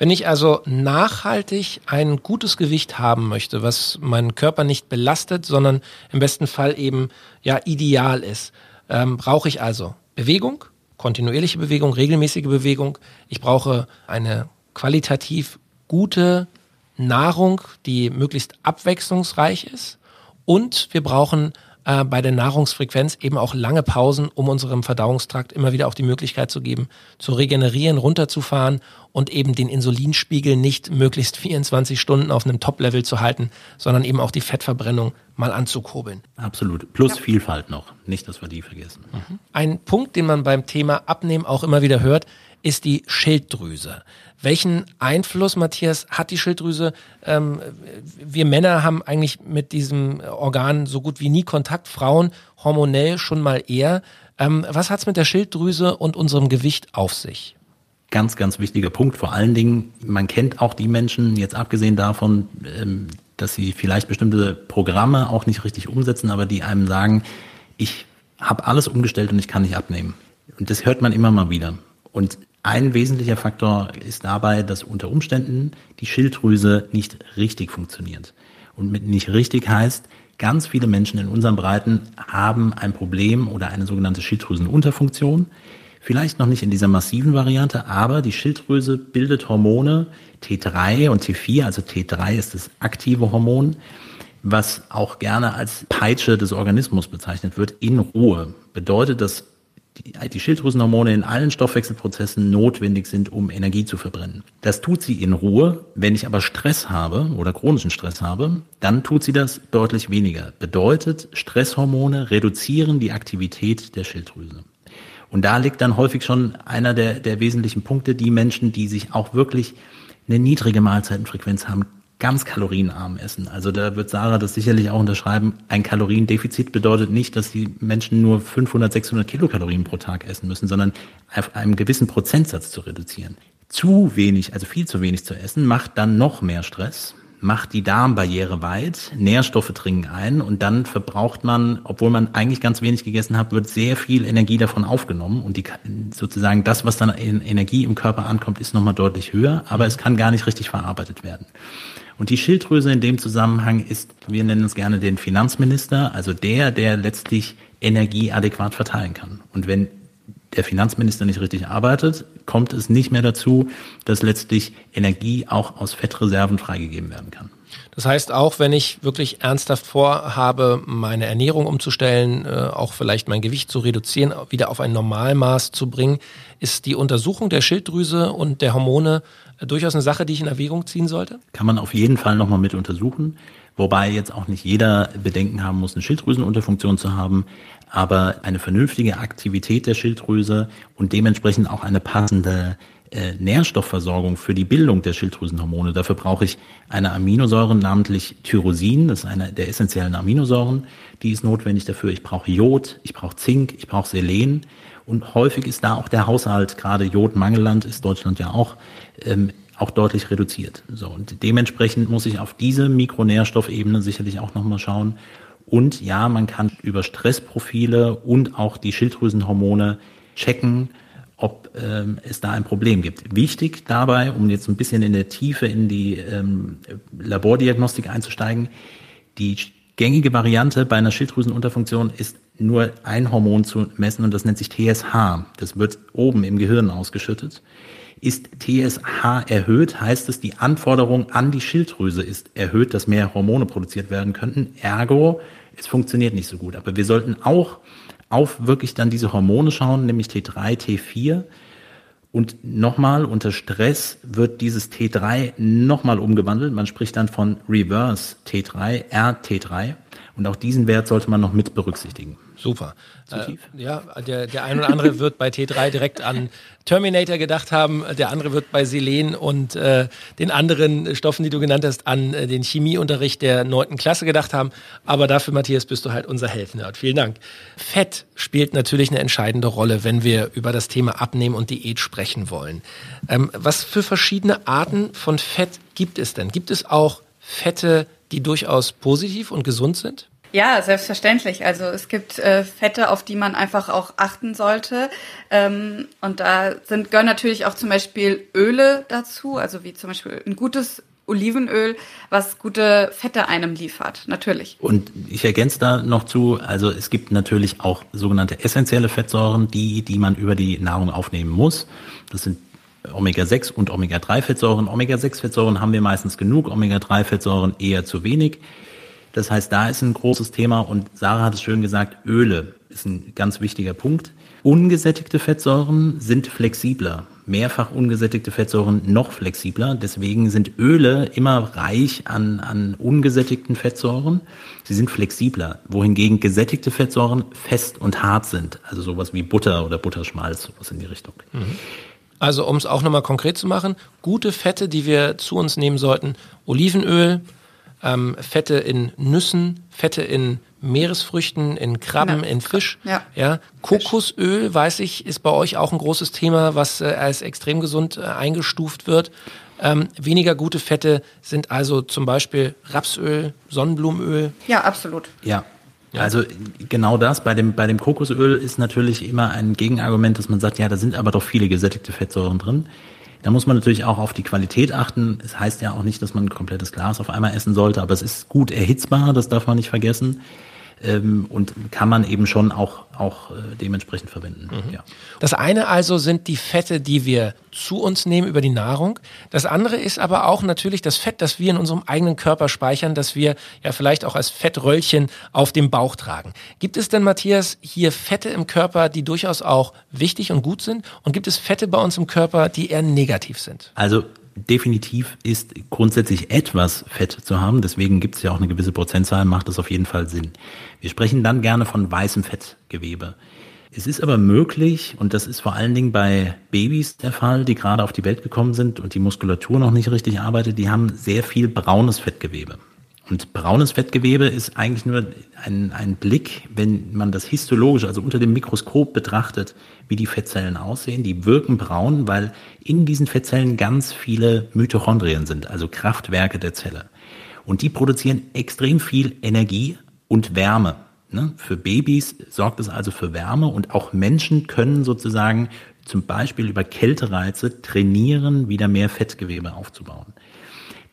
Wenn ich also nachhaltig ein gutes Gewicht haben möchte, was meinen Körper nicht belastet, sondern im besten Fall eben ja ideal ist, ähm, brauche ich also Bewegung, kontinuierliche Bewegung, regelmäßige Bewegung. Ich brauche eine qualitativ gute Nahrung, die möglichst abwechslungsreich ist. Und wir brauchen äh, bei der Nahrungsfrequenz eben auch lange Pausen, um unserem Verdauungstrakt immer wieder auch die Möglichkeit zu geben, zu regenerieren, runterzufahren und eben den Insulinspiegel nicht möglichst 24 Stunden auf einem Top-Level zu halten, sondern eben auch die Fettverbrennung mal anzukurbeln. Absolut. Plus ja. Vielfalt noch. Nicht, dass wir die vergessen. Mhm. Ein Punkt, den man beim Thema Abnehmen auch immer wieder hört, ist die Schilddrüse. Welchen Einfluss, Matthias, hat die Schilddrüse? Ähm, wir Männer haben eigentlich mit diesem Organ so gut wie nie Kontakt, Frauen hormonell schon mal eher. Ähm, was hat's mit der Schilddrüse und unserem Gewicht auf sich? Ganz, ganz wichtiger Punkt. Vor allen Dingen, man kennt auch die Menschen, jetzt abgesehen davon, ähm, dass sie vielleicht bestimmte Programme auch nicht richtig umsetzen, aber die einem sagen, ich habe alles umgestellt und ich kann nicht abnehmen. Und das hört man immer mal wieder. Und ein wesentlicher Faktor ist dabei, dass unter Umständen die Schilddrüse nicht richtig funktioniert. Und mit nicht richtig heißt, ganz viele Menschen in unseren Breiten haben ein Problem oder eine sogenannte Schilddrüsenunterfunktion. Vielleicht noch nicht in dieser massiven Variante, aber die Schilddrüse bildet Hormone T3 und T4, also T3 ist das aktive Hormon, was auch gerne als Peitsche des Organismus bezeichnet wird, in Ruhe. Bedeutet, dass die, die Schilddrüsenhormone in allen Stoffwechselprozessen notwendig sind, um Energie zu verbrennen. Das tut sie in Ruhe. Wenn ich aber Stress habe oder chronischen Stress habe, dann tut sie das deutlich weniger. Bedeutet, Stresshormone reduzieren die Aktivität der Schilddrüse. Und da liegt dann häufig schon einer der, der wesentlichen Punkte, die Menschen, die sich auch wirklich eine niedrige Mahlzeitenfrequenz haben, ganz kalorienarm essen. Also da wird Sarah das sicherlich auch unterschreiben. Ein Kaloriendefizit bedeutet nicht, dass die Menschen nur 500, 600 Kilokalorien pro Tag essen müssen, sondern auf einem gewissen Prozentsatz zu reduzieren. Zu wenig, also viel zu wenig zu essen, macht dann noch mehr Stress, macht die Darmbarriere weit, Nährstoffe dringen ein und dann verbraucht man, obwohl man eigentlich ganz wenig gegessen hat, wird sehr viel Energie davon aufgenommen und die, sozusagen das, was dann in Energie im Körper ankommt, ist nochmal deutlich höher, aber es kann gar nicht richtig verarbeitet werden. Und die Schilddrüse in dem Zusammenhang ist, wir nennen es gerne den Finanzminister, also der, der letztlich Energie adäquat verteilen kann. Und wenn der Finanzminister nicht richtig arbeitet, kommt es nicht mehr dazu, dass letztlich Energie auch aus Fettreserven freigegeben werden kann. Das heißt, auch wenn ich wirklich ernsthaft vorhabe, meine Ernährung umzustellen, äh, auch vielleicht mein Gewicht zu reduzieren, wieder auf ein Normalmaß zu bringen, ist die Untersuchung der Schilddrüse und der Hormone durchaus eine Sache, die ich in Erwägung ziehen sollte? Kann man auf jeden Fall nochmal mit untersuchen. Wobei jetzt auch nicht jeder Bedenken haben muss, eine Schilddrüsenunterfunktion zu haben. Aber eine vernünftige Aktivität der Schilddrüse und dementsprechend auch eine passende äh, Nährstoffversorgung für die Bildung der Schilddrüsenhormone. Dafür brauche ich eine Aminosäure, namentlich Tyrosin, das ist eine der essentiellen Aminosäuren, die ist notwendig dafür. Ich brauche Jod, ich brauche Zink, ich brauche Selen. Und häufig ist da auch der Haushalt, gerade Jodmangelland ist Deutschland ja auch, ähm, auch deutlich reduziert. So, und dementsprechend muss ich auf diese Mikronährstoffebene sicherlich auch nochmal schauen. Und ja, man kann über Stressprofile und auch die Schilddrüsenhormone checken, ob ähm, es da ein Problem gibt. Wichtig dabei, um jetzt ein bisschen in der Tiefe in die ähm, Labordiagnostik einzusteigen, die gängige Variante bei einer Schilddrüsenunterfunktion ist nur ein Hormon zu messen und das nennt sich TSH. Das wird oben im Gehirn ausgeschüttet. Ist TSH erhöht, heißt es, die Anforderung an die Schilddrüse ist erhöht, dass mehr Hormone produziert werden könnten. Ergo, es funktioniert nicht so gut. Aber wir sollten auch auf wirklich dann diese Hormone schauen, nämlich T3, T4. Und nochmal, unter Stress wird dieses T3 nochmal umgewandelt. Man spricht dann von Reverse T3, RT3. Und auch diesen Wert sollte man noch mit berücksichtigen. Super. Äh, ja, der, der ein oder andere wird bei T3 direkt an Terminator gedacht haben, der andere wird bei Selen und äh, den anderen Stoffen, die du genannt hast, an äh, den Chemieunterricht der neunten Klasse gedacht haben. Aber dafür, Matthias, bist du halt unser Health-Nerd. Vielen Dank. Fett spielt natürlich eine entscheidende Rolle, wenn wir über das Thema Abnehmen und Diät sprechen wollen. Ähm, was für verschiedene Arten von Fett gibt es denn? Gibt es auch Fette, die durchaus positiv und gesund sind? Ja, selbstverständlich. Also es gibt äh, Fette, auf die man einfach auch achten sollte. Ähm, und da sind gehören natürlich auch zum Beispiel Öle dazu, also wie zum Beispiel ein gutes Olivenöl, was gute Fette einem liefert, natürlich. Und ich ergänze da noch zu, also es gibt natürlich auch sogenannte essentielle Fettsäuren, die, die man über die Nahrung aufnehmen muss. Das sind Omega-6 und Omega-3-Fettsäuren. Omega-6-Fettsäuren haben wir meistens genug, Omega-3-Fettsäuren eher zu wenig. Das heißt, da ist ein großes Thema und Sarah hat es schön gesagt, Öle ist ein ganz wichtiger Punkt. Ungesättigte Fettsäuren sind flexibler. Mehrfach ungesättigte Fettsäuren noch flexibler. Deswegen sind Öle immer reich an, an ungesättigten Fettsäuren. Sie sind flexibler. Wohingegen gesättigte Fettsäuren fest und hart sind. Also sowas wie Butter oder Butterschmalz, sowas in die Richtung. Mhm. Also um es auch nochmal konkret zu machen, gute Fette, die wir zu uns nehmen sollten, Olivenöl, ähm, Fette in Nüssen, Fette in Meeresfrüchten, in Krabben, ja. in Fisch. Ja. ja. Kokosöl, weiß ich, ist bei euch auch ein großes Thema, was äh, als extrem gesund äh, eingestuft wird. Ähm, weniger gute Fette sind also zum Beispiel Rapsöl, Sonnenblumenöl. Ja, absolut. Ja. Ja. Also genau das, bei dem, bei dem Kokosöl ist natürlich immer ein Gegenargument, dass man sagt, ja, da sind aber doch viele gesättigte Fettsäuren drin. Da muss man natürlich auch auf die Qualität achten. Es heißt ja auch nicht, dass man ein komplettes Glas auf einmal essen sollte, aber es ist gut erhitzbar, das darf man nicht vergessen. Ähm, und kann man eben schon auch, auch äh, dementsprechend verwenden. Mhm. Ja. Das eine also sind die Fette, die wir zu uns nehmen über die Nahrung. Das andere ist aber auch natürlich das Fett, das wir in unserem eigenen Körper speichern, das wir ja vielleicht auch als Fettröllchen auf dem Bauch tragen. Gibt es denn, Matthias, hier Fette im Körper, die durchaus auch wichtig und gut sind? Und gibt es Fette bei uns im Körper, die eher negativ sind? Also definitiv ist grundsätzlich etwas Fett zu haben. Deswegen gibt es ja auch eine gewisse Prozentzahl, macht das auf jeden Fall Sinn. Wir sprechen dann gerne von weißem Fettgewebe. Es ist aber möglich, und das ist vor allen Dingen bei Babys der Fall, die gerade auf die Welt gekommen sind und die Muskulatur noch nicht richtig arbeitet, die haben sehr viel braunes Fettgewebe. Und braunes Fettgewebe ist eigentlich nur ein, ein Blick, wenn man das histologisch, also unter dem Mikroskop betrachtet, wie die Fettzellen aussehen. Die wirken braun, weil in diesen Fettzellen ganz viele Mitochondrien sind, also Kraftwerke der Zelle. Und die produzieren extrem viel Energie und Wärme. Ne? Für Babys sorgt es also für Wärme und auch Menschen können sozusagen zum Beispiel über Kältereize trainieren, wieder mehr Fettgewebe aufzubauen.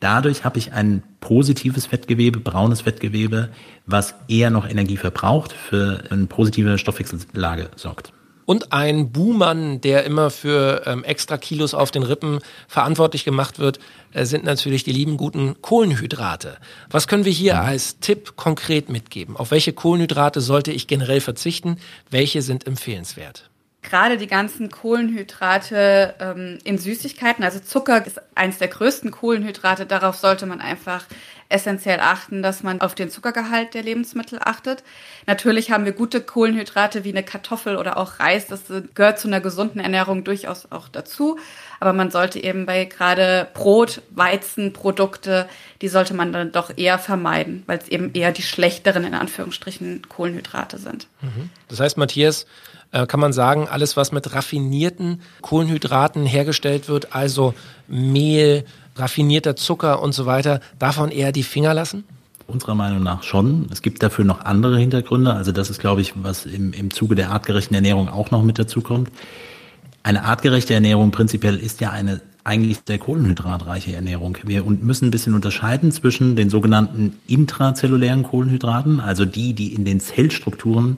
Dadurch habe ich ein positives Fettgewebe, braunes Fettgewebe, was eher noch Energie verbraucht, für eine positive Stoffwechsellage sorgt. Und ein Buhmann, der immer für ähm, extra Kilos auf den Rippen verantwortlich gemacht wird, äh, sind natürlich die lieben guten Kohlenhydrate. Was können wir hier mhm. als Tipp konkret mitgeben? Auf welche Kohlenhydrate sollte ich generell verzichten? Welche sind empfehlenswert? Gerade die ganzen Kohlenhydrate ähm, in Süßigkeiten, also Zucker ist eines der größten Kohlenhydrate, darauf sollte man einfach essentiell achten, dass man auf den Zuckergehalt der Lebensmittel achtet. Natürlich haben wir gute Kohlenhydrate wie eine Kartoffel oder auch Reis, das gehört zu einer gesunden Ernährung durchaus auch dazu, aber man sollte eben bei gerade Brot, Weizen, Produkte, die sollte man dann doch eher vermeiden, weil es eben eher die schlechteren in Anführungsstrichen Kohlenhydrate sind. Mhm. Das heißt, Matthias, äh, kann man sagen, alles, was mit raffinierten Kohlenhydraten hergestellt wird, also Mehl, raffinierter Zucker und so weiter, davon eher die Finger lassen? Unserer Meinung nach schon. Es gibt dafür noch andere Hintergründe. Also das ist, glaube ich, was im, im Zuge der artgerechten Ernährung auch noch mit dazu kommt. Eine artgerechte Ernährung prinzipiell ist ja eine eigentlich sehr kohlenhydratreiche Ernährung. Wir müssen ein bisschen unterscheiden zwischen den sogenannten intrazellulären Kohlenhydraten, also die, die in den Zellstrukturen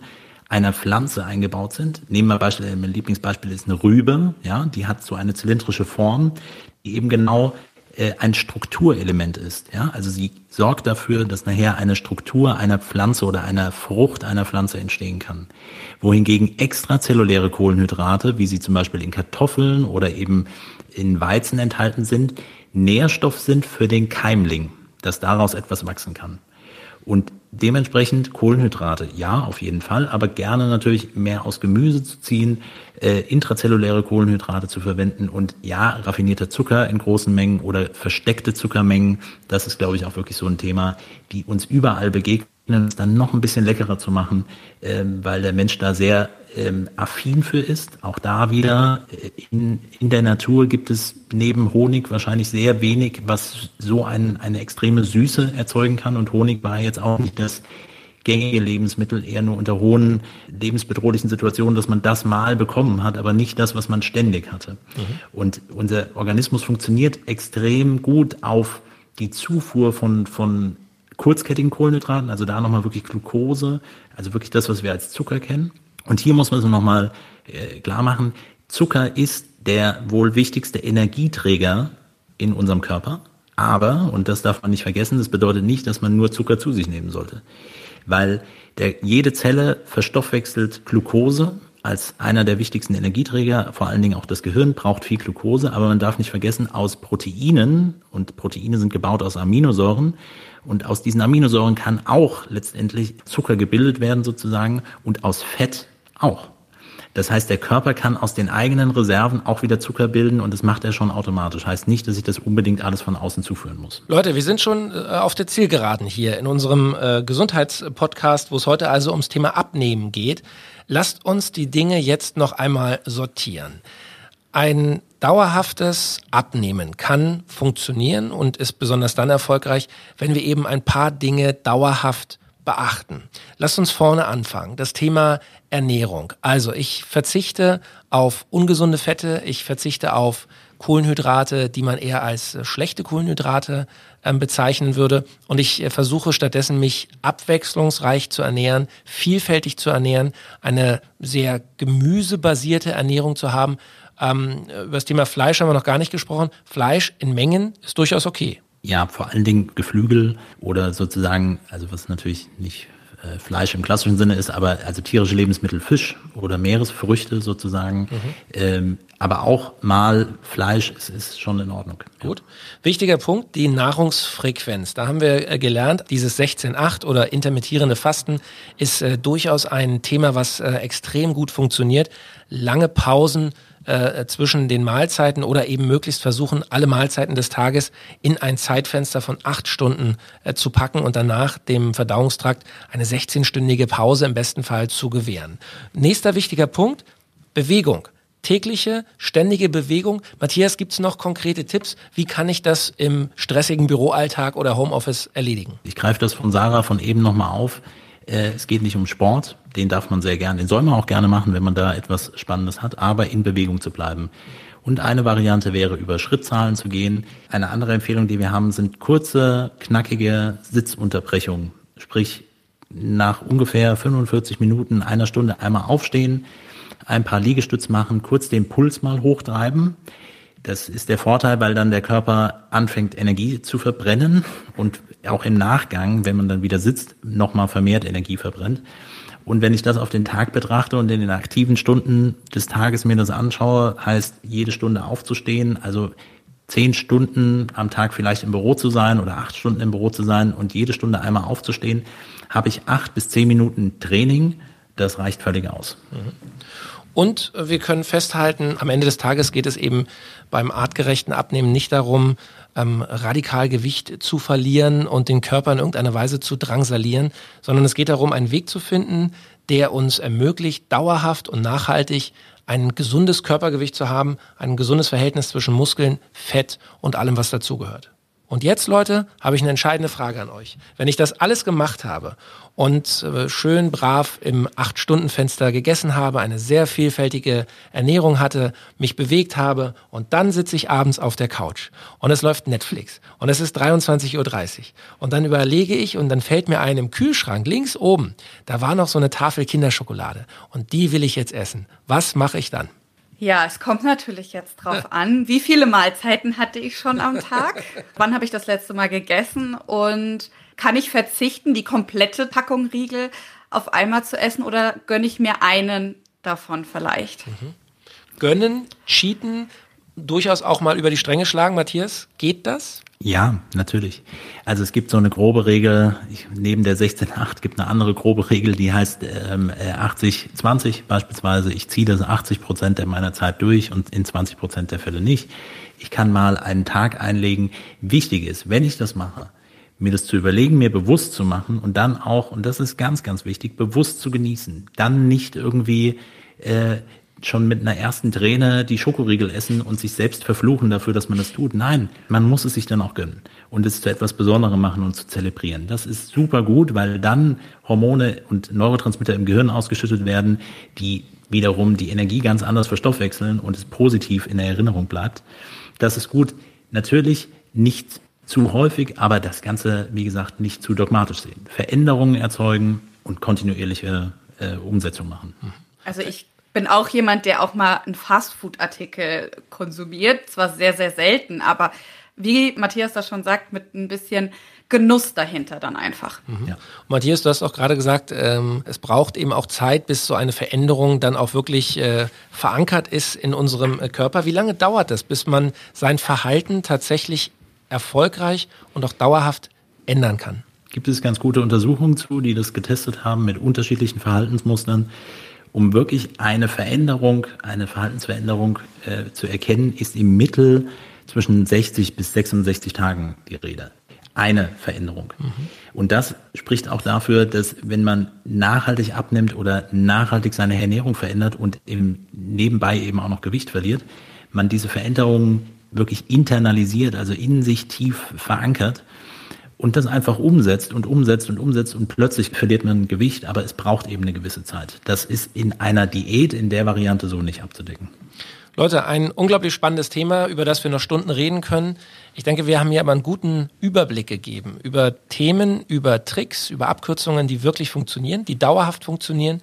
einer Pflanze eingebaut sind. Nehmen wir Beispiel, mein Lieblingsbeispiel ist eine Rübe, ja, die hat so eine zylindrische Form, die eben genau äh, ein Strukturelement ist, ja. Also sie sorgt dafür, dass nachher eine Struktur einer Pflanze oder einer Frucht einer Pflanze entstehen kann. Wohingegen extrazelluläre Kohlenhydrate, wie sie zum Beispiel in Kartoffeln oder eben in Weizen enthalten sind, Nährstoff sind für den Keimling, dass daraus etwas wachsen kann. Und dementsprechend Kohlenhydrate, ja, auf jeden Fall, aber gerne natürlich mehr aus Gemüse zu ziehen, äh, intrazelluläre Kohlenhydrate zu verwenden und ja, raffinierter Zucker in großen Mengen oder versteckte Zuckermengen, das ist, glaube ich, auch wirklich so ein Thema, die uns überall begegnen es dann noch ein bisschen leckerer zu machen, ähm, weil der Mensch da sehr ähm, affin für ist. Auch da wieder äh, in, in der Natur gibt es neben Honig wahrscheinlich sehr wenig, was so ein, eine extreme Süße erzeugen kann. Und Honig war jetzt auch nicht das gängige Lebensmittel, eher nur unter hohen lebensbedrohlichen Situationen, dass man das mal bekommen hat, aber nicht das, was man ständig hatte. Mhm. Und unser Organismus funktioniert extrem gut auf die Zufuhr von, von kurzkettigen Kohlenhydraten, also da nochmal wirklich Glucose, also wirklich das, was wir als Zucker kennen. Und hier muss man so nochmal äh, klar machen, Zucker ist der wohl wichtigste Energieträger in unserem Körper. Aber, und das darf man nicht vergessen, das bedeutet nicht, dass man nur Zucker zu sich nehmen sollte. Weil der, jede Zelle verstoffwechselt Glucose als einer der wichtigsten Energieträger, vor allen Dingen auch das Gehirn braucht viel Glucose, aber man darf nicht vergessen, aus Proteinen, und Proteine sind gebaut aus Aminosäuren, und aus diesen Aminosäuren kann auch letztendlich Zucker gebildet werden sozusagen und aus Fett auch. Das heißt, der Körper kann aus den eigenen Reserven auch wieder Zucker bilden und das macht er schon automatisch. Heißt nicht, dass ich das unbedingt alles von außen zuführen muss. Leute, wir sind schon äh, auf der Zielgeraden hier in unserem äh, Gesundheitspodcast, wo es heute also ums Thema Abnehmen geht. Lasst uns die Dinge jetzt noch einmal sortieren. Ein dauerhaftes Abnehmen kann funktionieren und ist besonders dann erfolgreich, wenn wir eben ein paar Dinge dauerhaft beachten. Lasst uns vorne anfangen. Das Thema Ernährung. Also ich verzichte auf ungesunde Fette, ich verzichte auf Kohlenhydrate, die man eher als äh, schlechte Kohlenhydrate ähm, bezeichnen würde. Und ich äh, versuche stattdessen, mich abwechslungsreich zu ernähren, vielfältig zu ernähren, eine sehr gemüsebasierte Ernährung zu haben. Ähm, über das Thema Fleisch haben wir noch gar nicht gesprochen. Fleisch in Mengen ist durchaus okay. Ja, vor allen Dingen Geflügel oder sozusagen, also was natürlich nicht äh, Fleisch im klassischen Sinne ist, aber also tierische Lebensmittel, Fisch oder Meeresfrüchte sozusagen, mhm. ähm, aber auch mal Fleisch ist, ist schon in Ordnung. Gut. Wichtiger Punkt, die Nahrungsfrequenz. Da haben wir äh, gelernt, dieses 16-8 oder intermittierende Fasten ist äh, durchaus ein Thema, was äh, extrem gut funktioniert. Lange Pausen äh, zwischen den Mahlzeiten oder eben möglichst versuchen, alle Mahlzeiten des Tages in ein Zeitfenster von acht Stunden äh, zu packen und danach dem Verdauungstrakt eine 16-stündige Pause im besten Fall zu gewähren. Nächster wichtiger Punkt, Bewegung tägliche, ständige Bewegung. Matthias, gibt es noch konkrete Tipps? Wie kann ich das im stressigen Büroalltag oder Homeoffice erledigen? Ich greife das von Sarah von eben nochmal auf. Äh, es geht nicht um Sport, den darf man sehr gerne, den soll man auch gerne machen, wenn man da etwas Spannendes hat, aber in Bewegung zu bleiben. Und eine Variante wäre, über Schrittzahlen zu gehen. Eine andere Empfehlung, die wir haben, sind kurze, knackige Sitzunterbrechungen. Sprich, nach ungefähr 45 Minuten, einer Stunde einmal aufstehen, ein paar Liegestütz machen, kurz den Puls mal hochtreiben. Das ist der Vorteil, weil dann der Körper anfängt, Energie zu verbrennen und auch im Nachgang, wenn man dann wieder sitzt, nochmal vermehrt Energie verbrennt. Und wenn ich das auf den Tag betrachte und in den aktiven Stunden des Tages mir das anschaue, heißt jede Stunde aufzustehen, also zehn Stunden am Tag vielleicht im Büro zu sein oder acht Stunden im Büro zu sein und jede Stunde einmal aufzustehen, habe ich acht bis zehn Minuten Training. Das reicht völlig aus. Mhm. Und wir können festhalten, am Ende des Tages geht es eben beim artgerechten Abnehmen nicht darum, ähm, radikal Gewicht zu verlieren und den Körper in irgendeiner Weise zu drangsalieren, sondern es geht darum, einen Weg zu finden, der uns ermöglicht, dauerhaft und nachhaltig ein gesundes Körpergewicht zu haben, ein gesundes Verhältnis zwischen Muskeln, Fett und allem, was dazugehört. Und jetzt, Leute, habe ich eine entscheidende Frage an euch. Wenn ich das alles gemacht habe und äh, schön brav im Acht-Stunden-Fenster gegessen habe, eine sehr vielfältige Ernährung hatte, mich bewegt habe und dann sitze ich abends auf der Couch und es läuft Netflix und es ist 23.30 Uhr und dann überlege ich und dann fällt mir ein im Kühlschrank links oben, da war noch so eine Tafel Kinderschokolade und die will ich jetzt essen. Was mache ich dann? Ja, es kommt natürlich jetzt drauf an, wie viele Mahlzeiten hatte ich schon am Tag? Wann habe ich das letzte Mal gegessen? Und kann ich verzichten, die komplette Packung Riegel auf einmal zu essen oder gönne ich mir einen davon vielleicht? Mhm. Gönnen, cheaten, durchaus auch mal über die Stränge schlagen, Matthias. Geht das? Ja, natürlich. Also es gibt so eine grobe Regel, ich, neben der 16.8 gibt eine andere grobe Regel, die heißt ähm, 80-20 äh, beispielsweise. Ich ziehe das 80 Prozent meiner Zeit durch und in 20 Prozent der Fälle nicht. Ich kann mal einen Tag einlegen. Wichtig ist, wenn ich das mache, mir das zu überlegen, mir bewusst zu machen und dann auch, und das ist ganz, ganz wichtig, bewusst zu genießen. Dann nicht irgendwie äh, schon mit einer ersten Träne die Schokoriegel essen und sich selbst verfluchen dafür, dass man das tut. Nein, man muss es sich dann auch gönnen und es zu etwas Besonderem machen und zu zelebrieren. Das ist super gut, weil dann Hormone und Neurotransmitter im Gehirn ausgeschüttet werden, die wiederum die Energie ganz anders verstoffwechseln und es positiv in der Erinnerung bleibt. Das ist gut. Natürlich nicht zu häufig, aber das Ganze, wie gesagt, nicht zu dogmatisch sehen. Veränderungen erzeugen und kontinuierliche äh, Umsetzung machen. Also ich bin auch jemand, der auch mal einen Fastfood-Artikel konsumiert. Zwar sehr, sehr selten, aber wie Matthias das schon sagt, mit ein bisschen Genuss dahinter dann einfach. Mhm. Ja. Matthias, du hast auch gerade gesagt, ähm, es braucht eben auch Zeit, bis so eine Veränderung dann auch wirklich äh, verankert ist in unserem äh, Körper. Wie lange dauert das, bis man sein Verhalten tatsächlich erfolgreich und auch dauerhaft ändern kann? Gibt es ganz gute Untersuchungen zu, die das getestet haben mit unterschiedlichen Verhaltensmustern um wirklich eine Veränderung, eine Verhaltensveränderung äh, zu erkennen, ist im Mittel zwischen 60 bis 66 Tagen die Rede. Eine Veränderung. Mhm. Und das spricht auch dafür, dass wenn man nachhaltig abnimmt oder nachhaltig seine Ernährung verändert und im, nebenbei eben auch noch Gewicht verliert, man diese Veränderungen wirklich internalisiert, also in sich tief verankert und das einfach umsetzt und umsetzt und umsetzt und plötzlich verliert man Gewicht, aber es braucht eben eine gewisse Zeit. Das ist in einer Diät in der Variante so nicht abzudecken. Leute, ein unglaublich spannendes Thema, über das wir noch Stunden reden können. Ich denke, wir haben hier aber einen guten Überblick gegeben über Themen, über Tricks, über Abkürzungen, die wirklich funktionieren, die dauerhaft funktionieren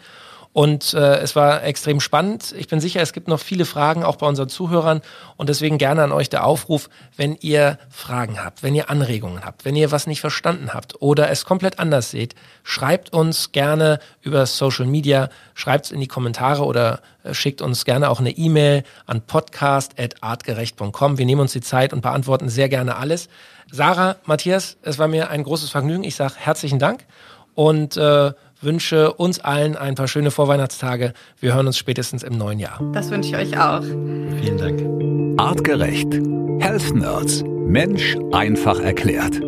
und äh, es war extrem spannend. Ich bin sicher, es gibt noch viele Fragen, auch bei unseren Zuhörern. Und deswegen gerne an euch der Aufruf, wenn ihr Fragen habt, wenn ihr Anregungen habt, wenn ihr was nicht verstanden habt oder es komplett anders seht, schreibt uns gerne über Social Media, schreibt es in die Kommentare oder äh, schickt uns gerne auch eine E-Mail an podcast.artgerecht.com. Wir nehmen uns die Zeit und beantworten sehr gerne alles. Sarah, Matthias, es war mir ein großes Vergnügen. Ich sage herzlichen Dank und äh, wünsche uns allen ein paar schöne Vorweihnachtstage. Wir hören uns spätestens im neuen Jahr. Das wünsche ich euch auch. Vielen Dank. Artgerecht. Health Nerds. Mensch einfach erklärt.